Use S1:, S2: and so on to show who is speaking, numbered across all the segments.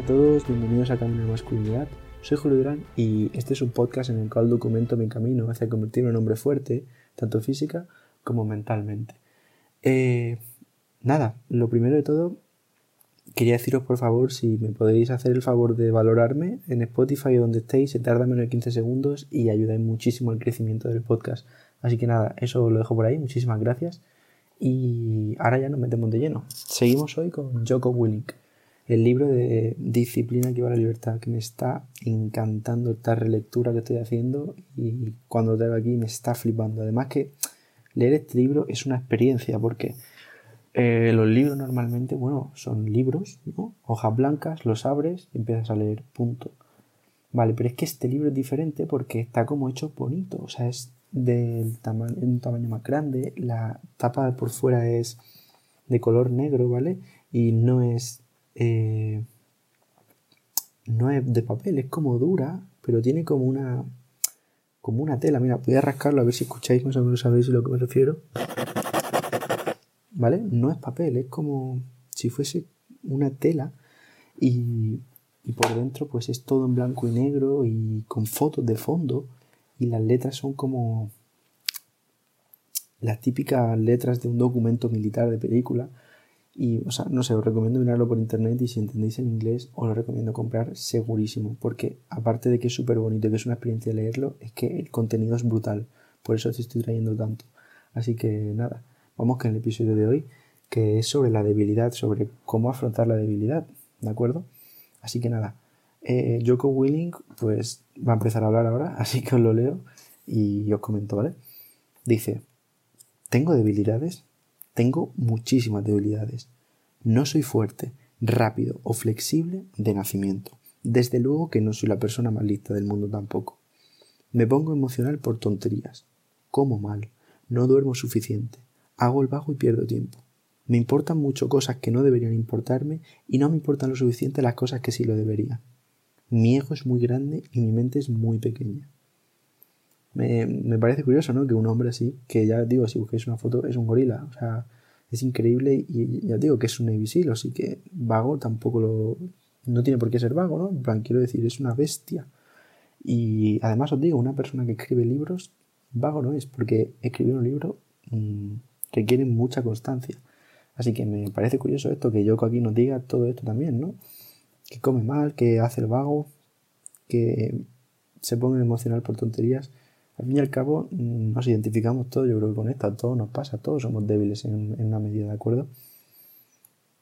S1: a todos, bienvenidos a Camino de Masculinidad. Soy Julio Durán y este es un podcast en el cual documento mi camino hacia convertirme en hombre fuerte, tanto física como mentalmente. Eh, nada, lo primero de todo, quería deciros por favor si me podéis hacer el favor de valorarme en Spotify o donde estéis, se tarda menos de 15 segundos y ayudáis muchísimo al crecimiento del podcast. Así que nada, eso lo dejo por ahí, muchísimas gracias. Y ahora ya nos metemos de lleno. Seguimos hoy con Joko Willink el libro de Disciplina que va a la libertad, que me está encantando esta relectura que estoy haciendo y cuando lo traigo aquí me está flipando. Además que leer este libro es una experiencia porque eh, los libros normalmente, bueno, son libros, ¿no? Hojas blancas, los abres y empiezas a leer, punto. Vale, pero es que este libro es diferente porque está como hecho bonito, o sea, es tamaño, un tamaño más grande, la tapa por fuera es de color negro, ¿vale? Y no es eh, no es de papel, es como dura, pero tiene como una como una tela. Mira, voy a rascarlo a ver si escucháis más o menos sabéis a lo que me refiero. ¿Vale? No es papel, es como si fuese una tela y, y por dentro pues es todo en blanco y negro y con fotos de fondo y las letras son como las típicas letras de un documento militar de película y, o sea, no sé, os recomiendo mirarlo por internet y si entendéis en inglés os lo recomiendo comprar segurísimo, porque aparte de que es súper bonito y que es una experiencia leerlo, es que el contenido es brutal. Por eso te estoy trayendo tanto. Así que nada, vamos con el episodio de hoy, que es sobre la debilidad, sobre cómo afrontar la debilidad, ¿de acuerdo? Así que nada, eh, Joko Willing, pues va a empezar a hablar ahora, así que os lo leo y os comento, ¿vale? Dice, ¿tengo debilidades? Tengo muchísimas debilidades. No soy fuerte, rápido o flexible de nacimiento. Desde luego que no soy la persona más lista del mundo tampoco. Me pongo emocional por tonterías. Como mal. No duermo suficiente. Hago el vago y pierdo tiempo. Me importan mucho cosas que no deberían importarme y no me importan lo suficiente las cosas que sí lo deberían. Mi ego es muy grande y mi mente es muy pequeña. Me, parece curioso, ¿no? Que un hombre así, que ya digo, si busquéis una foto, es un gorila. O sea, es increíble y ya digo que es un Navy Seal, así que vago tampoco lo... No tiene por qué ser vago, ¿no? En plan, quiero decir, es una bestia. Y además os digo, una persona que escribe libros, vago no es, porque escribir un libro mmm, requiere mucha constancia. Así que me parece curioso esto, que Yoko aquí nos diga todo esto también, ¿no? Que come mal, que hace el vago, que se pone emocional por tonterías. Al fin y al cabo, mm, nos identificamos todos, yo creo que con esto a todos nos pasa, todos somos débiles en, una medida, ¿de acuerdo?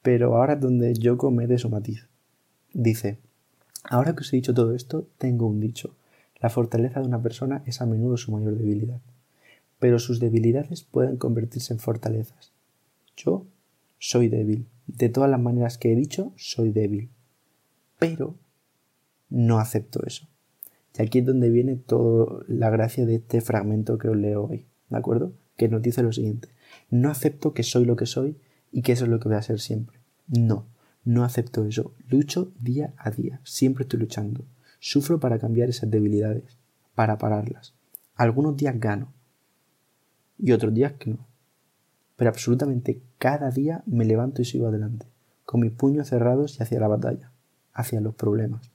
S1: Pero ahora es donde Yoko me su matiz. Dice, ahora que os he dicho todo esto, tengo un dicho. La fortaleza de una persona es a menudo su mayor debilidad. Pero sus debilidades pueden convertirse en fortalezas. Yo soy débil. De todas las maneras que he dicho, soy débil. Pero no acepto eso. Y aquí es donde viene toda la gracia de este fragmento que os leo hoy, ¿de acuerdo? Que nos dice lo siguiente. No acepto que soy lo que soy y que eso es lo que voy a ser siempre. No, no acepto eso. Lucho día a día. Siempre estoy luchando. Sufro para cambiar esas debilidades, para pararlas. Algunos días gano y otros días que no. Pero absolutamente cada día me levanto y sigo adelante, con mis puños cerrados y hacia la batalla, hacia los problemas.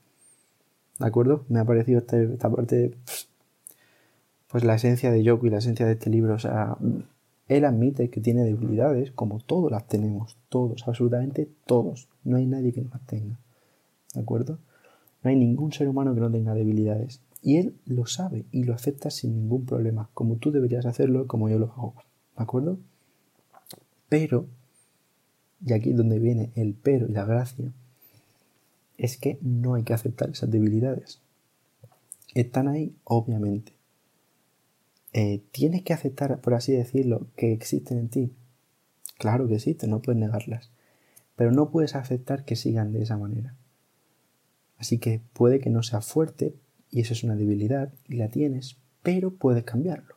S1: ¿De acuerdo? Me ha parecido esta, parte, pues la esencia de Yoko y la esencia de este libro. O sea, él admite que tiene debilidades, como todos las tenemos, todos, absolutamente todos. No hay nadie que no las tenga. ¿De acuerdo? No hay ningún ser humano que no tenga debilidades. Y él lo sabe y lo acepta sin ningún problema, como tú deberías hacerlo, como yo lo hago. ¿De acuerdo? Pero, y aquí es donde viene el pero y la gracia, es que no hay que aceptar esas debilidades. Están ahí, obviamente. Eh, tienes que aceptar, por así decirlo, que existen en ti. Claro que existen, no puedes negarlas. Pero no puedes aceptar que sigan de esa manera. Así que puede que no sea fuerte, y eso es una debilidad, y la tienes, pero puedes cambiarlo.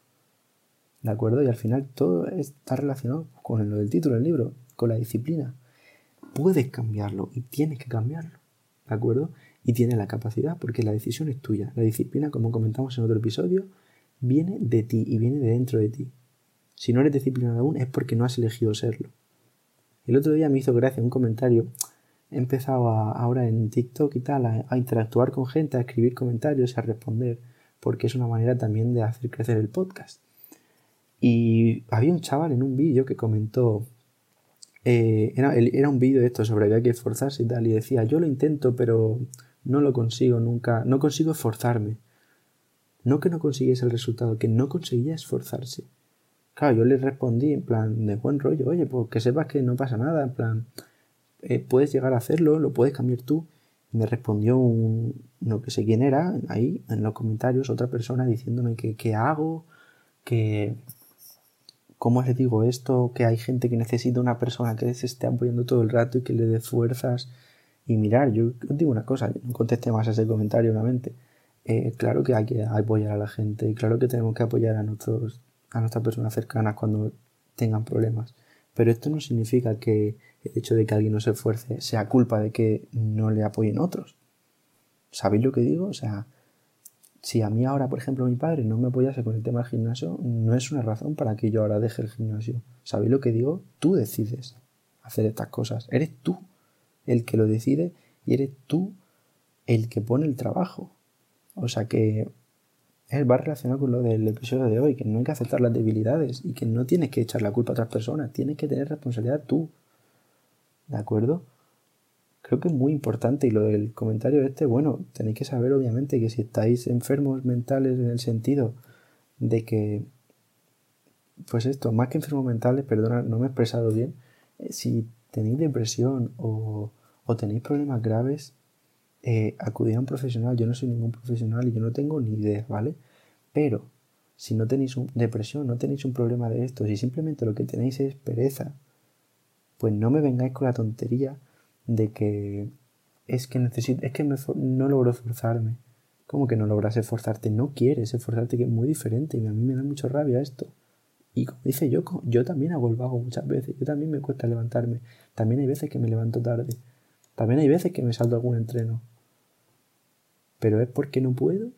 S1: ¿De acuerdo? Y al final todo está relacionado con lo del título del libro, con la disciplina. Puedes cambiarlo y tienes que cambiarlo. ¿De acuerdo? Y tiene la capacidad porque la decisión es tuya. La disciplina, como comentamos en otro episodio, viene de ti y viene de dentro de ti. Si no eres disciplinado aún es porque no has elegido serlo. El otro día me hizo gracia un comentario he empezado ahora en TikTok y tal a, interactuar con gente, a escribir comentarios y a responder, porque es una manera también de hacer crecer el podcast. Y había un chaval en un vídeo que comentó, eh, era, un vídeo de esto sobre que hay que esforzarse y tal, y decía, yo lo intento, pero no lo consigo nunca, no consigo esforzarme. No que no consiguiese el resultado, que no conseguía esforzarse. Claro, yo le respondí en plan de buen rollo, oye, pues que sepas que no pasa nada, en plan, eh, puedes llegar a hacerlo, lo puedes cambiar tú. Me respondió un, no que sé quién era, ahí en los comentarios, otra persona diciéndome que qué hago, que cómo les digo esto, que hay gente que necesita una persona que se esté apoyando todo el rato y que le dé fuerzas. Y mirar, yo digo una cosa, no contesté más a ese comentario, obviamente. Eh, claro que hay que apoyar a la gente, y claro que tenemos que apoyar a, nuestros, a nuestras personas cercanas cuando tengan problemas. Pero esto no significa que el hecho de que alguien no se esfuerce sea culpa de que no le apoyen otros. ¿Sabéis lo que digo? O sea, si a mí ahora, por ejemplo, mi padre no me apoyase con el tema del gimnasio, no es una razón para que yo ahora deje el gimnasio. ¿Sabéis lo que digo? Tú decides hacer estas cosas. Eres tú el que lo decide y eres tú el que pone el trabajo. O sea que él va relacionado con lo del episodio de hoy, que no hay que aceptar las debilidades y que no tienes que echar la culpa a otras personas, tienes que tener responsabilidad tú. ¿De acuerdo? Creo que es muy importante y lo del comentario este, bueno, tenéis que saber obviamente que si estáis enfermos mentales en el sentido de que, pues esto, más que enfermos mentales, perdona, no me he expresado bien, eh, si tenéis depresión o, o tenéis problemas graves, eh, a un profesional. Yo no soy ningún profesional y yo no tengo ni idea, ¿vale? Pero si no tenéis un, depresión, no tenéis un problema de esto, si simplemente lo que tenéis es pereza, pues no me vengáis con la tontería de que es que necesito, es que no logro esforzarme. ¿Cómo que no logras esforzarte? No quieres esforzarte, que es muy diferente y a mí me da mucha rabia esto. Y como dice yo, yo también hago el vago muchas veces, yo también me cuesta levantarme, también hay veces que me levanto tarde, también hay veces que me salto algún entreno. ¿Pero es porque no puedo?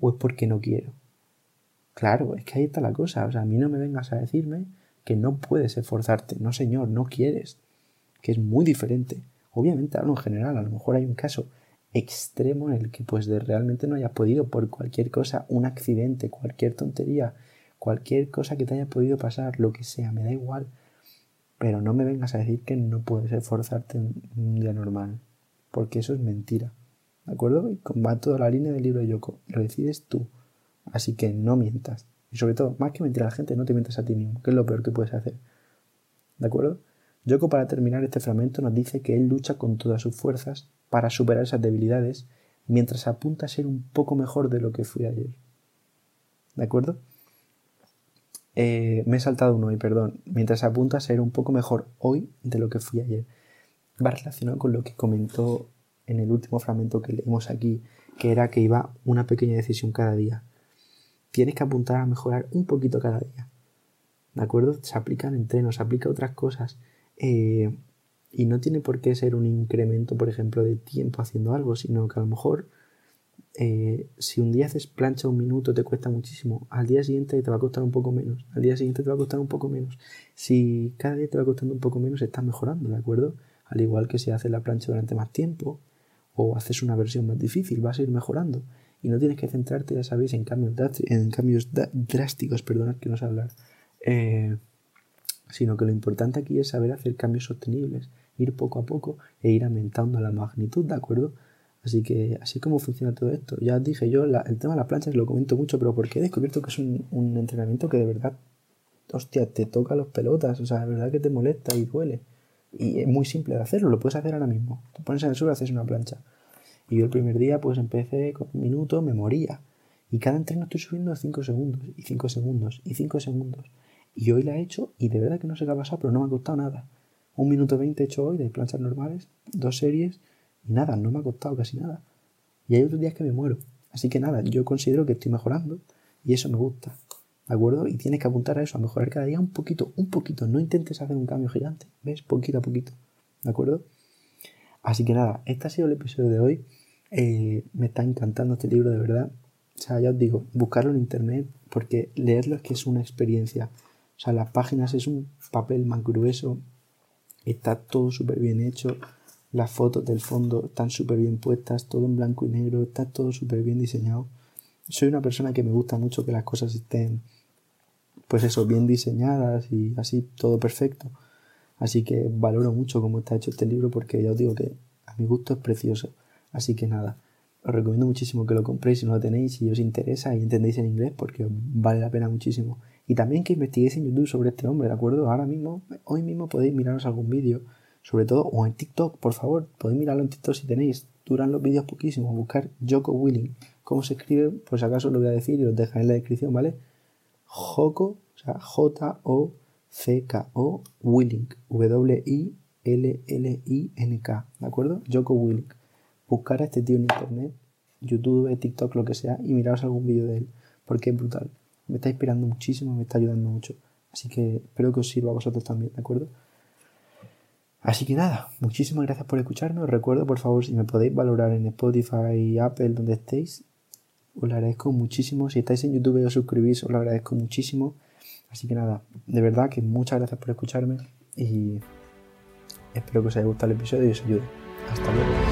S1: ¿O es porque no quiero? Claro, es que ahí está la cosa. O sea, a mí no me vengas a decirme que no puedes esforzarte. No, señor, no quieres. Que es muy diferente. Obviamente hablo en general. A lo mejor hay un caso extremo en el que pues de realmente no hayas podido por cualquier cosa, un accidente, cualquier tontería, cualquier cosa que te haya podido pasar, lo que sea, me da igual. Pero no me vengas a decir que no puedes esforzarte en un día normal. Porque eso es mentira. ¿De acuerdo? Y va toda la línea del libro de Yoko. Lo decides tú. Así que no mientas. Y sobre todo, más que mentir a la gente, no te mientas a ti mismo, que es lo peor que puedes hacer. ¿De acuerdo? Yoko, para terminar este fragmento, nos dice que él lucha con todas sus fuerzas para superar esas debilidades, mientras apunta a ser un poco mejor de lo que fui ayer. ¿De acuerdo? Eh, me he saltado uno y perdón. Mientras apunta a ser un poco mejor hoy de lo que fui ayer. Va relacionado con lo que comentó en el último fragmento que leímos aquí, que era que iba una pequeña decisión cada día. Tienes que apuntar a mejorar un poquito cada día. ¿De acuerdo? Se aplican entrenos, se aplica otras cosas. Eh, y no tiene por qué ser un incremento, por ejemplo, de tiempo haciendo algo, sino que a lo mejor eh, si un día haces plancha un minuto te cuesta muchísimo, al día siguiente te va a costar un poco menos, al día siguiente te va a costar un poco menos. Si cada día te va costando un poco menos, estás mejorando, ¿de acuerdo? Al igual que si haces la plancha durante más tiempo, o haces una versión más difícil, vas a ir mejorando. Y no tienes que centrarte, ya sabéis, en cambios, en cambios drásticos, perdonad que no sé hablar, eh, sino que lo importante aquí es saber hacer cambios sostenibles, ir poco a poco e ir aumentando la magnitud, ¿de acuerdo? Así que así como funciona todo esto. Ya dije yo, el tema de las planchas lo comento mucho, pero porque he descubierto que es un, entrenamiento que de verdad, hostia, te toca los pelotas, o sea, de verdad que te molesta y duele. Y es muy simple de hacerlo, lo puedes hacer ahora mismo. Te pones en el suelo haces una plancha. Y yo el primer día pues empecé con un minuto, me moría. Y cada entreno estoy subiendo a 5 segundos, y 5 segundos, y 5 segundos. Y hoy la he hecho y de verdad que no sé qué ha pasado, pero no me ha costado nada. Un minuto 20 he hecho hoy de planchas normales, dos series, y nada, no me ha costado casi nada. Y hay otros días que me muero. Así que nada, yo considero que estoy mejorando y eso me gusta. ¿De acuerdo? Y tienes que apuntar a eso, a mejorar cada día un poquito, un poquito. No intentes hacer un cambio gigante, ¿ves? Poquito a poquito. ¿De acuerdo? Así que nada, este ha sido el episodio de hoy. Eh, me está encantando este libro, de verdad. O sea, ya os digo, buscarlo en internet, porque leerlo es que es una experiencia. O sea, las páginas es un papel más grueso, está todo súper bien hecho. las fotos del fondo están súper bien puestas, todo en blanco y negro, está todo súper bien diseñado. Soy una persona que me gusta mucho que las cosas estén, pues eso, bien diseñadas y así todo perfecto. Así que valoro mucho cómo está hecho este libro porque ya os digo que a mi gusto es precioso. Así que nada, os recomiendo muchísimo que lo compréis si no lo tenéis, si os interesa y entendéis en inglés porque vale la pena muchísimo. Y también que investiguéis en YouTube sobre este hombre, ¿de acuerdo? Ahora mismo, hoy mismo podéis miraros algún vídeo sobre todo, o en TikTok, por favor, podéis mirarlo en TikTok si tenéis, duran los vídeos poquísimo, buscar Joko Willing, cómo se escribe, pues acaso lo voy a decir y os dejaré en la descripción, ¿vale? Joko, o sea, J-O-C-K-O, Willing, W-I-L-L-I-N-K, ¿de acuerdo? Joko Willing. Buscar a este tío en internet, YouTube, TikTok, lo que sea, y miraros algún vídeo de él, porque es brutal. Me está inspirando muchísimo, me está ayudando mucho. Así que espero que os sirva a vosotros también, ¿de acuerdo? Así que nada, muchísimas gracias por escucharme. Recuerdo, por favor, si me podéis valorar en Spotify, Apple, donde estéis, os lo agradezco muchísimo. Si estáis en YouTube y os suscribís, os lo agradezco muchísimo. Así que nada, de verdad que muchas gracias por escucharme y espero que os haya gustado el episodio y os ayude. Hasta luego.